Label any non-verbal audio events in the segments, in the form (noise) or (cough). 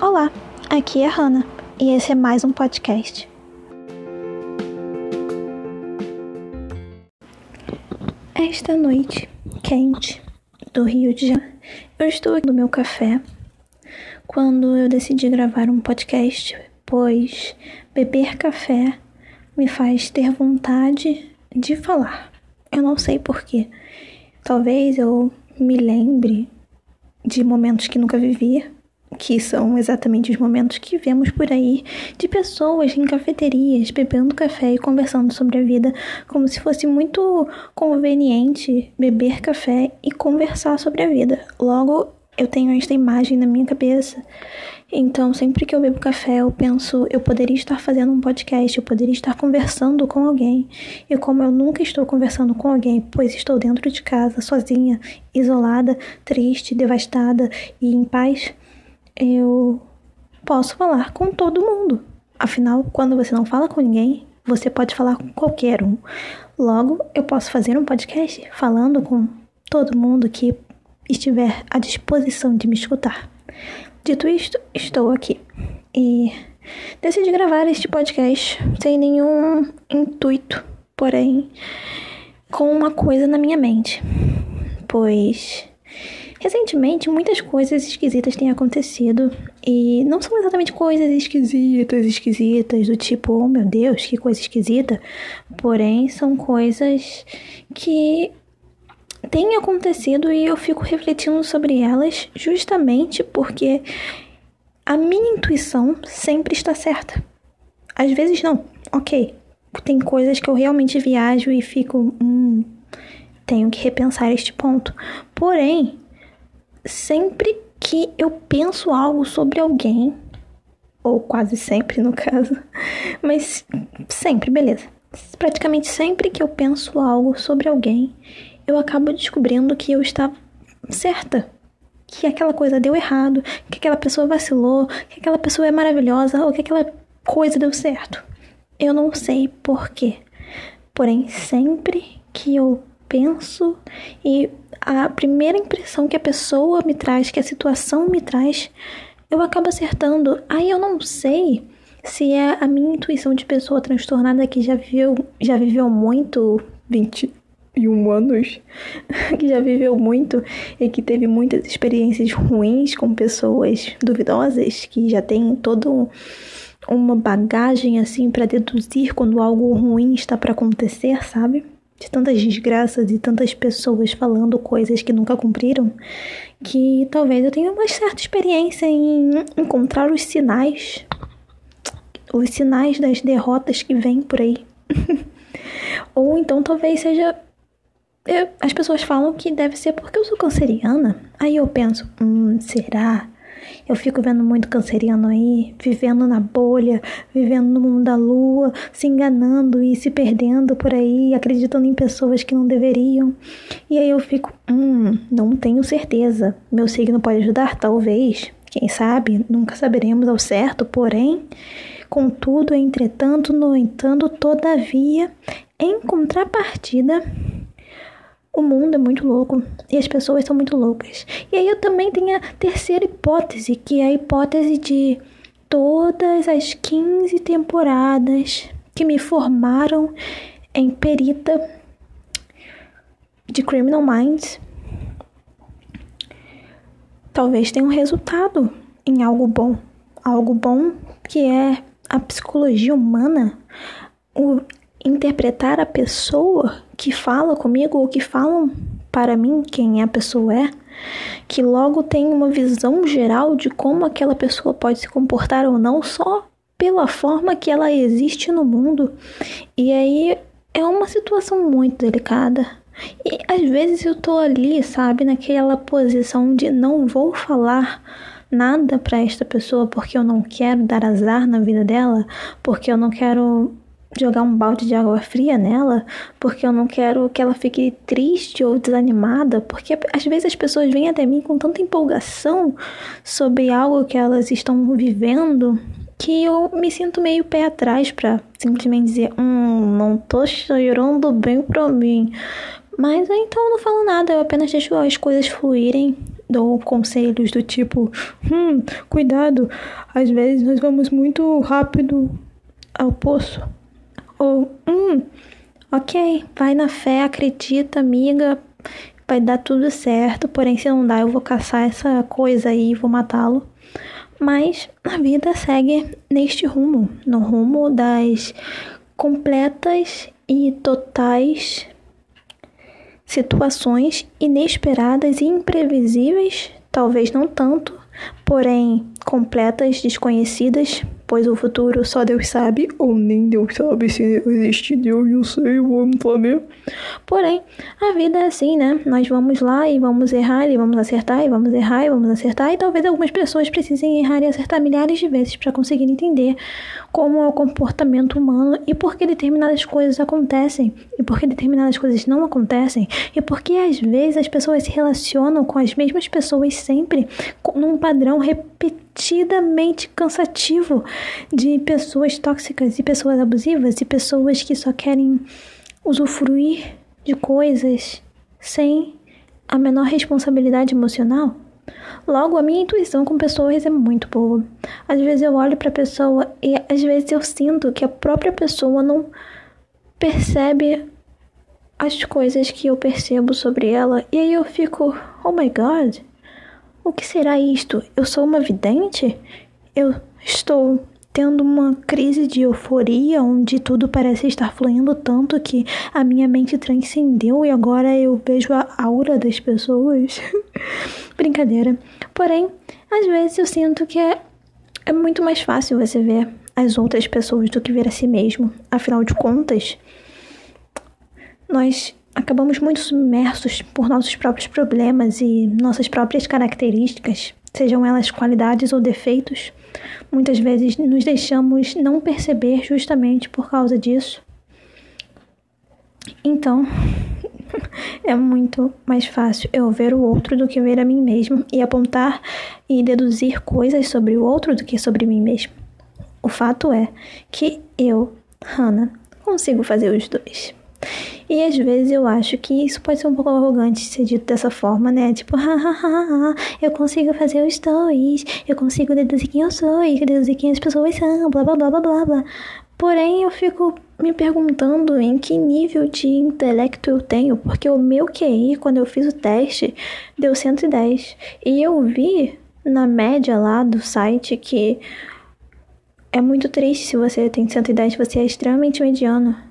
Olá, aqui é a Hannah e esse é mais um podcast. Esta noite quente do Rio de Janeiro, eu estou aqui no meu café quando eu decidi gravar um podcast, pois beber café me faz ter vontade de falar. Eu não sei porquê. Talvez eu me lembre de momentos que nunca vivi, que são exatamente os momentos que vemos por aí de pessoas em cafeterias bebendo café e conversando sobre a vida, como se fosse muito conveniente beber café e conversar sobre a vida. Logo, eu tenho esta imagem na minha cabeça. Então, sempre que eu bebo café, eu penso, eu poderia estar fazendo um podcast, eu poderia estar conversando com alguém. E como eu nunca estou conversando com alguém, pois estou dentro de casa, sozinha, isolada, triste, devastada e em paz, eu posso falar com todo mundo. Afinal, quando você não fala com ninguém, você pode falar com qualquer um. Logo, eu posso fazer um podcast falando com todo mundo que estiver à disposição de me escutar. Dito isto, estou aqui e decidi gravar este podcast sem nenhum intuito, porém com uma coisa na minha mente, pois Recentemente, muitas coisas esquisitas têm acontecido e não são exatamente coisas esquisitas, esquisitas, do tipo, oh meu Deus, que coisa esquisita, porém são coisas que têm acontecido e eu fico refletindo sobre elas justamente porque a minha intuição sempre está certa. Às vezes não, ok. Tem coisas que eu realmente viajo e fico, hum, tenho que repensar este ponto. Porém, sempre que eu penso algo sobre alguém, ou quase sempre no caso, (laughs) mas sempre, beleza. Praticamente sempre que eu penso algo sobre alguém, eu acabo descobrindo que eu estava certa. Que aquela coisa deu errado, que aquela pessoa vacilou, que aquela pessoa é maravilhosa ou que aquela coisa deu certo. Eu não sei porquê. Porém, sempre que eu penso e a primeira impressão que a pessoa me traz, que a situação me traz, eu acabo acertando. Aí eu não sei se é a minha intuição de pessoa transtornada que já viveu, já viveu muito, 21 anos, (laughs) que já viveu muito e que teve muitas experiências ruins com pessoas duvidosas, que já tem todo uma bagagem assim para deduzir quando algo ruim está para acontecer, sabe? De tantas desgraças e tantas pessoas falando coisas que nunca cumpriram, que talvez eu tenha uma certa experiência em encontrar os sinais, os sinais das derrotas que vêm por aí. (laughs) Ou então talvez seja. Eu, as pessoas falam que deve ser porque eu sou canceriana. Aí eu penso, hum, será? Eu fico vendo muito canceriano aí, vivendo na bolha, vivendo no mundo da lua, se enganando e se perdendo por aí, acreditando em pessoas que não deveriam. E aí eu fico, hum, não tenho certeza. Meu signo pode ajudar? Talvez. Quem sabe? Nunca saberemos ao certo, porém. Contudo, entretanto, no entanto, todavia, em contrapartida, o mundo é muito louco e as pessoas são muito loucas. E aí eu também tenho a terceira hipótese, que é a hipótese de todas as 15 temporadas que me formaram em perita de Criminal Minds talvez tenha um resultado em algo bom. Algo bom que é a psicologia humana, o interpretar a pessoa que fala comigo ou que falam para mim quem a pessoa é, que logo tem uma visão geral de como aquela pessoa pode se comportar ou não só pela forma que ela existe no mundo. E aí é uma situação muito delicada. E às vezes eu tô ali, sabe, naquela posição de não vou falar nada para esta pessoa porque eu não quero dar azar na vida dela, porque eu não quero jogar um balde de água fria nela, porque eu não quero que ela fique triste ou desanimada, porque às vezes as pessoas vêm até mim com tanta empolgação sobre algo que elas estão vivendo que eu me sinto meio pé atrás para simplesmente dizer, hum, não tô chorando bem pra mim. Mas então eu não falo nada, eu apenas deixo as coisas fluírem dou conselhos do tipo: hum, cuidado, às vezes nós vamos muito rápido ao poço. Ou, hum, ok, vai na fé, acredita, amiga, vai dar tudo certo, porém se não dá, eu vou caçar essa coisa aí e vou matá-lo. Mas a vida segue neste rumo, no rumo das completas e totais situações inesperadas e imprevisíveis, talvez não tanto, porém completas, desconhecidas, pois o futuro só Deus sabe, ou nem Deus sabe se existe Deus, não sei, vamos saber. Porém, a vida é assim, né? Nós vamos lá e vamos errar e vamos acertar e vamos errar e vamos acertar, e talvez algumas pessoas precisem errar e acertar milhares de vezes para conseguir entender como é o comportamento humano e por que determinadas coisas acontecem e por que determinadas coisas não acontecem e por que às vezes as pessoas se relacionam com as mesmas pessoas sempre num padrão repetido repetidamente cansativo de pessoas tóxicas e pessoas abusivas e pessoas que só querem usufruir de coisas sem a menor responsabilidade emocional. Logo, a minha intuição com pessoas é muito boa. Às vezes eu olho para a pessoa e às vezes eu sinto que a própria pessoa não percebe as coisas que eu percebo sobre ela e aí eu fico, oh my god, o que será isto? Eu sou uma vidente? Eu estou tendo uma crise de euforia onde tudo parece estar fluindo tanto que a minha mente transcendeu e agora eu vejo a aura das pessoas. (laughs) Brincadeira. Porém, às vezes eu sinto que é, é muito mais fácil você ver as outras pessoas do que ver a si mesmo. Afinal de contas, nós acabamos muito submersos por nossos próprios problemas e nossas próprias características, sejam elas qualidades ou defeitos. Muitas vezes nos deixamos não perceber justamente por causa disso. Então, (laughs) é muito mais fácil eu ver o outro do que ver a mim mesmo e apontar e deduzir coisas sobre o outro do que sobre mim mesmo. O fato é que eu, Hannah, consigo fazer os dois. E às vezes eu acho que isso pode ser um pouco arrogante ser dito dessa forma, né? Tipo, hahaha, eu consigo fazer os dois, eu consigo deduzir quem eu sou e deduzir quem as pessoas são, blá blá blá blá blá blá. Porém, eu fico me perguntando em que nível de intelecto eu tenho, porque o meu QI, quando eu fiz o teste, deu 110. E eu vi na média lá do site que é muito triste se você tem 110, você é extremamente mediano.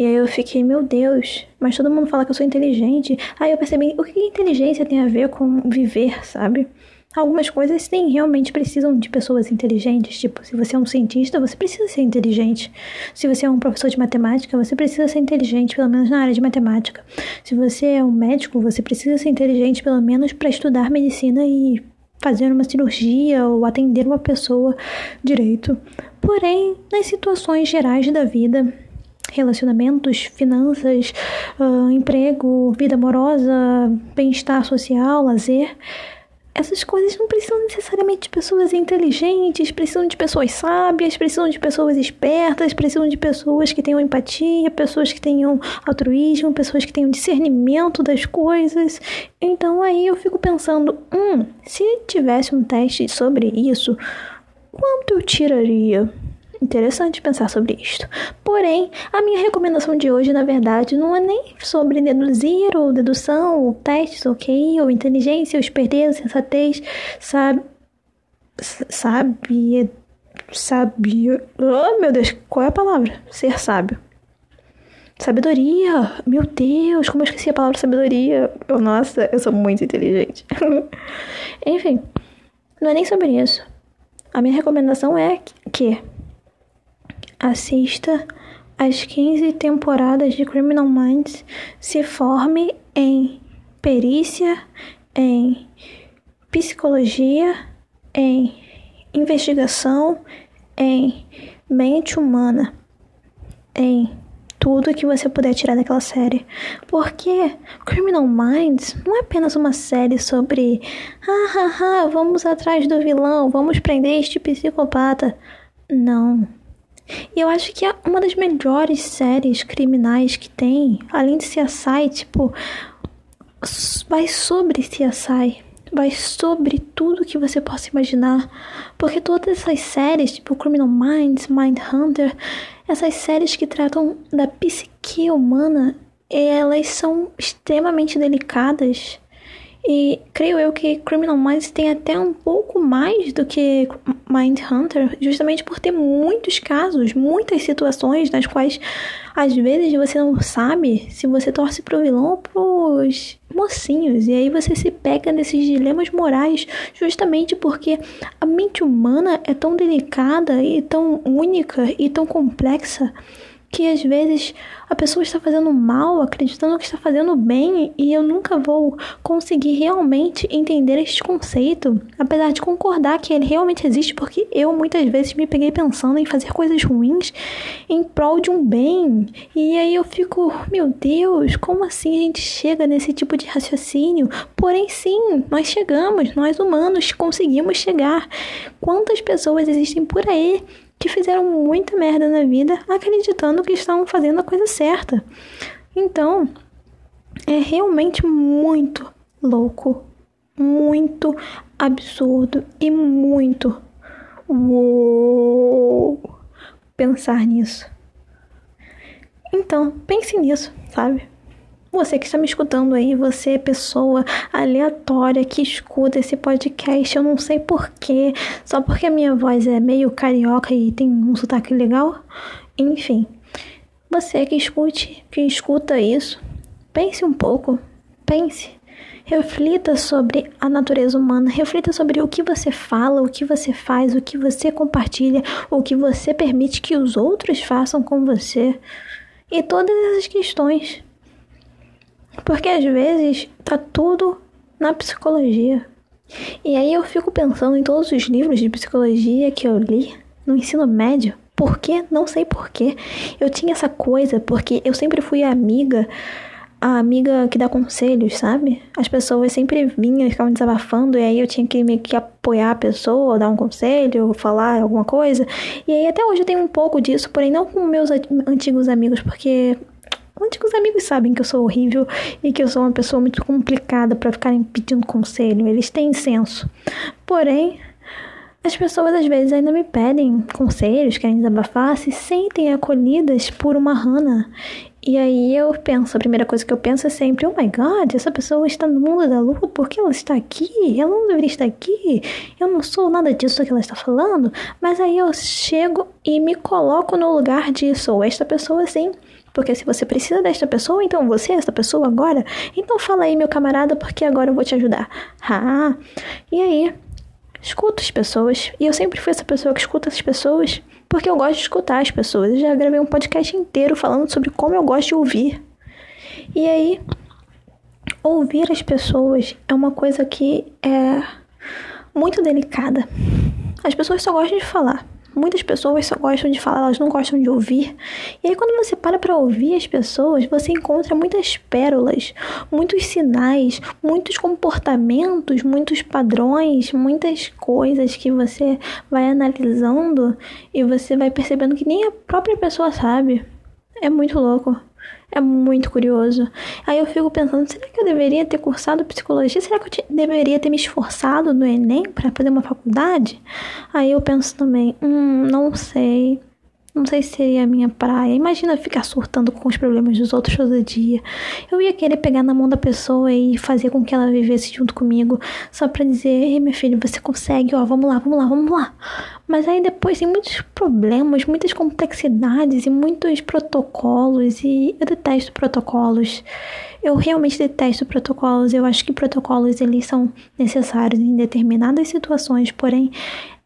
E aí eu fiquei, meu Deus, mas todo mundo fala que eu sou inteligente. Aí eu percebi, o que inteligência tem a ver com viver, sabe? Algumas coisas sim, realmente precisam de pessoas inteligentes. Tipo, se você é um cientista, você precisa ser inteligente. Se você é um professor de matemática, você precisa ser inteligente, pelo menos na área de matemática. Se você é um médico, você precisa ser inteligente, pelo menos para estudar medicina e fazer uma cirurgia ou atender uma pessoa direito. Porém, nas situações gerais da vida, relacionamentos, finanças, uh, emprego, vida amorosa, bem-estar social, lazer. Essas coisas não precisam necessariamente de pessoas inteligentes, precisam de pessoas sábias, precisam de pessoas espertas, precisam de pessoas que tenham empatia, pessoas que tenham altruísmo, pessoas que tenham discernimento das coisas. Então aí eu fico pensando, hum, se tivesse um teste sobre isso, quanto eu tiraria? Interessante pensar sobre isto. Porém, a minha recomendação de hoje, na verdade, não é nem sobre deduzir ou dedução, ou testes, ok, ou inteligência, ou esperteza, sensatez, sabe. Sabe. Oh, meu Deus, qual é a palavra? Ser sábio. Sabedoria! Meu Deus, como eu esqueci a palavra sabedoria. Oh, nossa, eu sou muito inteligente. (laughs) Enfim, não é nem sobre isso. A minha recomendação é que assista às 15 temporadas de Criminal Minds, se forme em perícia, em psicologia, em investigação, em mente humana, em tudo que você puder tirar daquela série. Porque Criminal Minds não é apenas uma série sobre ah, ah, ah, vamos atrás do vilão, vamos prender este psicopata. Não. E eu acho que é uma das melhores séries criminais que tem, além de site, tipo, vai sobre CSI, vai sobre tudo que você possa imaginar, porque todas essas séries, tipo Criminal Minds, Mindhunter, essas séries que tratam da psique humana, elas são extremamente delicadas. E creio eu que Criminal Minds tem até um pouco mais do que Mindhunter, justamente por ter muitos casos, muitas situações nas quais às vezes você não sabe se você torce pro vilão ou pros mocinhos. E aí você se pega nesses dilemas morais, justamente porque a mente humana é tão delicada e tão única e tão complexa que às vezes a pessoa está fazendo mal, acreditando que está fazendo bem, e eu nunca vou conseguir realmente entender este conceito, apesar de concordar que ele realmente existe, porque eu muitas vezes me peguei pensando em fazer coisas ruins em prol de um bem. E aí eu fico, meu Deus, como assim a gente chega nesse tipo de raciocínio? Porém, sim, nós chegamos, nós humanos conseguimos chegar. Quantas pessoas existem por aí que fizeram muita merda na vida acreditando que estavam fazendo a coisa certa. Então, é realmente muito louco, muito absurdo e muito uou, pensar nisso. Então, pense nisso, sabe? Você que está me escutando aí, você pessoa aleatória que escuta esse podcast, eu não sei porquê, só porque a minha voz é meio carioca e tem um sotaque legal. Enfim, você que escute, que escuta isso, pense um pouco, pense. Reflita sobre a natureza humana, reflita sobre o que você fala, o que você faz, o que você compartilha, o que você permite que os outros façam com você. E todas essas questões porque às vezes tá tudo na psicologia. E aí eu fico pensando em todos os livros de psicologia que eu li no ensino médio. Por quê? Não sei por quê. Eu tinha essa coisa porque eu sempre fui amiga, a amiga que dá conselhos, sabe? As pessoas sempre vinham ficavam desabafando e aí eu tinha que meio que apoiar a pessoa, dar um conselho, falar alguma coisa. E aí até hoje eu tenho um pouco disso, porém não com meus antigos amigos, porque Antigos amigos sabem que eu sou horrível e que eu sou uma pessoa muito complicada para ficarem pedindo conselho. Eles têm senso. Porém, as pessoas às vezes ainda me pedem conselhos, querem desabafar, se sentem acolhidas por uma Hannah. E aí eu penso, a primeira coisa que eu penso é sempre, oh my god, essa pessoa está no mundo da lua, por que ela está aqui? Ela não deveria estar aqui. Eu não sou nada disso que ela está falando. Mas aí eu chego e me coloco no lugar de sou esta pessoa assim porque se você precisa desta pessoa, então você é esta pessoa agora? Então fala aí, meu camarada, porque agora eu vou te ajudar. Ah, e aí? Escuta as pessoas. E eu sempre fui essa pessoa que escuta as pessoas, porque eu gosto de escutar as pessoas. Eu já gravei um podcast inteiro falando sobre como eu gosto de ouvir. E aí, ouvir as pessoas é uma coisa que é muito delicada. As pessoas só gostam de falar. Muitas pessoas só gostam de falar, elas não gostam de ouvir. E aí, quando você para para ouvir as pessoas, você encontra muitas pérolas, muitos sinais, muitos comportamentos, muitos padrões, muitas coisas que você vai analisando e você vai percebendo que nem a própria pessoa sabe. É muito louco. É muito curioso. Aí eu fico pensando, será que eu deveria ter cursado psicologia? Será que eu deveria ter me esforçado no Enem para fazer uma faculdade? Aí eu penso também, hum, não sei. Não sei se seria a minha praia. Imagina ficar surtando com os problemas dos outros todo dia. Eu ia querer pegar na mão da pessoa e fazer com que ela vivesse junto comigo, só pra dizer: Ei, meu filho, você consegue, ó, vamos lá, vamos lá, vamos lá. Mas aí depois tem muitos problemas, muitas complexidades e muitos protocolos, e eu detesto protocolos. Eu realmente detesto protocolos. Eu acho que protocolos eles são necessários em determinadas situações, porém,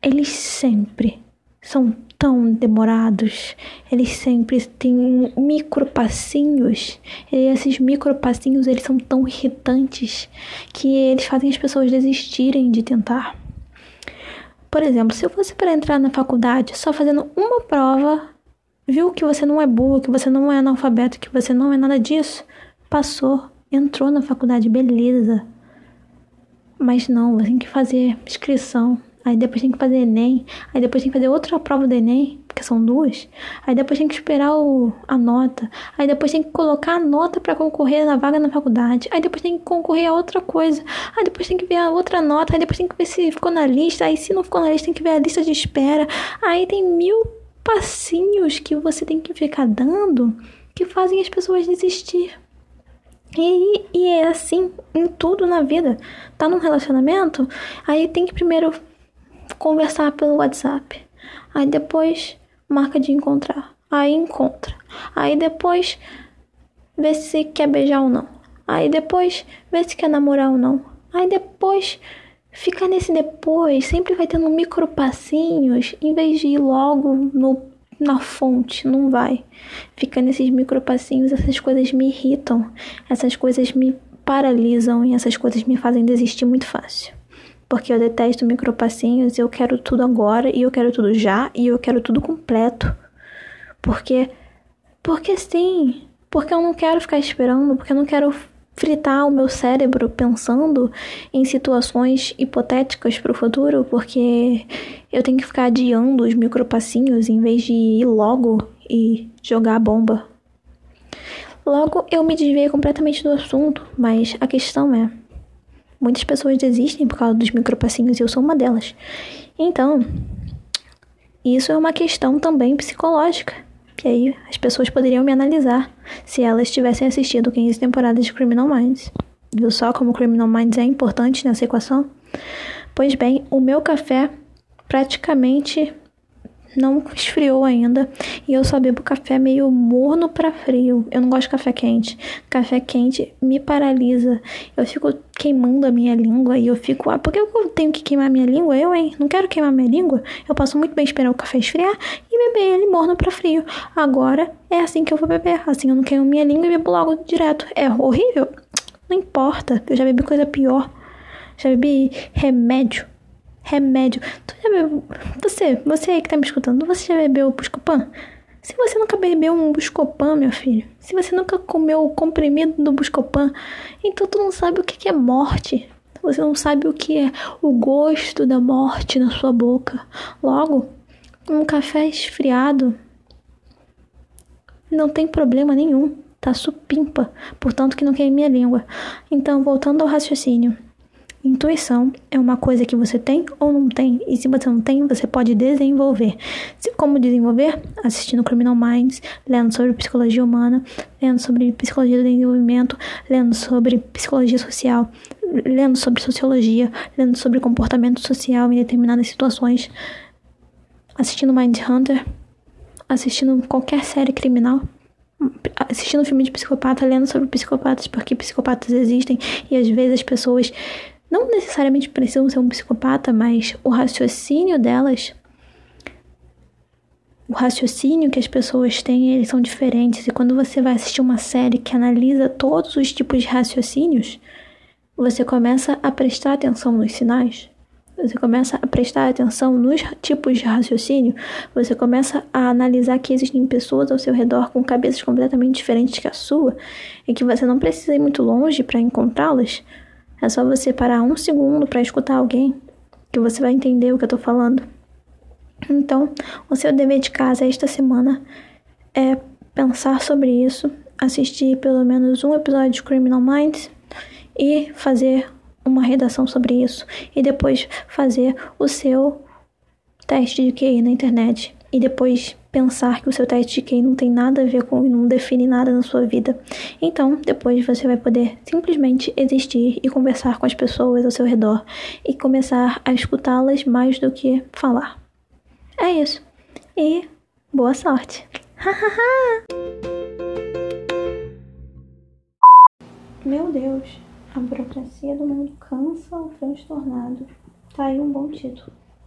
eles sempre são tão demorados, eles sempre têm micro passinhos, e esses micro passinhos eles são tão irritantes que eles fazem as pessoas desistirem de tentar. Por exemplo, se fosse para entrar na faculdade só fazendo uma prova, viu que você não é burro, que você não é analfabeto, que você não é nada disso, passou, entrou na faculdade, beleza. Mas não, você tem que fazer inscrição, aí depois tem que fazer Enem, aí depois tem que fazer outra prova do Enem. porque são duas. Aí depois tem que esperar o, a nota. Aí depois tem que colocar a nota para concorrer na vaga na faculdade. Aí depois tem que concorrer a outra coisa. Aí depois tem que ver a outra nota. Aí depois tem que ver se ficou na lista. Aí se não ficou na lista, tem que ver a lista de espera. Aí tem mil passinhos que você tem que ficar dando que fazem as pessoas desistir. E, e é assim em tudo na vida. Tá num relacionamento, aí tem que primeiro conversar pelo WhatsApp. Aí depois marca de encontrar. Aí encontra. Aí depois vê se quer beijar ou não. Aí depois vê se quer namorar ou não. Aí depois fica nesse depois, sempre vai tendo micro passinhos, em vez de ir logo no na fonte, não vai. Fica nesses micropassinhos, essas coisas me irritam, essas coisas me paralisam e essas coisas me fazem desistir muito fácil. Porque eu detesto micropassinhos, eu quero tudo agora e eu quero tudo já e eu quero tudo completo. Porque porque sim, porque eu não quero ficar esperando, porque eu não quero fritar o meu cérebro pensando em situações hipotéticas para o futuro, porque eu tenho que ficar adiando os micropassinhos em vez de ir logo e jogar a bomba. Logo, eu me desviei completamente do assunto, mas a questão é: muitas pessoas desistem por causa dos micropassinhos e eu sou uma delas. Então, isso é uma questão também psicológica. Que aí as pessoas poderiam me analisar se elas tivessem assistido 15 temporadas de Criminal Minds. Viu só como Criminal Minds é importante nessa equação? Pois bem, o meu café praticamente não esfriou ainda e eu só bebo café meio morno para frio. Eu não gosto de café quente. Café quente me paralisa. Eu fico queimando a minha língua e eu fico, ah, por que eu tenho que queimar minha língua? Eu, hein? Não quero queimar minha língua. Eu posso muito bem esperar o café esfriar e beber ele morno para frio. Agora é assim que eu vou beber. Assim eu não queimo minha língua e bebo logo direto. É horrível? Não importa. Eu já bebi coisa pior. Já bebi remédio remédio. Tu já bebeu, você, você aí que tá me escutando, você já bebeu Buscopan? Se você nunca bebeu um Buscopan, meu filho, se você nunca comeu o comprimido do Buscopan, então tu não sabe o que é morte. Você não sabe o que é o gosto da morte na sua boca. Logo, um café esfriado não tem problema nenhum. Tá supimpa, portanto que não queime minha língua. Então, voltando ao raciocínio. Intuição é uma coisa que você tem ou não tem, e se você não tem, você pode desenvolver. Como desenvolver? Assistindo Criminal Minds, lendo sobre psicologia humana, lendo sobre psicologia do desenvolvimento, lendo sobre psicologia social, lendo sobre sociologia, lendo sobre comportamento social em determinadas situações, assistindo Mind Hunter, assistindo qualquer série criminal assistindo filme de psicopata, lendo sobre psicopatas, porque psicopatas existem e às vezes as pessoas não necessariamente precisam ser um psicopata, mas o raciocínio delas, o raciocínio que as pessoas têm, eles são diferentes. E quando você vai assistir uma série que analisa todos os tipos de raciocínios, você começa a prestar atenção nos sinais. Você começa a prestar atenção nos tipos de raciocínio, você começa a analisar que existem pessoas ao seu redor com cabeças completamente diferentes que a sua e que você não precisa ir muito longe para encontrá-las, é só você parar um segundo para escutar alguém que você vai entender o que eu tô falando. Então, o seu dever de casa esta semana é pensar sobre isso, assistir pelo menos um episódio de Criminal Minds e fazer uma redação sobre isso e depois fazer o seu teste de QI na internet e depois pensar que o seu teste de QI não tem nada a ver com e não define nada na sua vida. Então, depois você vai poder simplesmente existir e conversar com as pessoas ao seu redor e começar a escutá-las mais do que falar. É isso. E boa sorte. Meu Deus, a burocracia do mundo cansa o transtornado. Tá aí um bom título.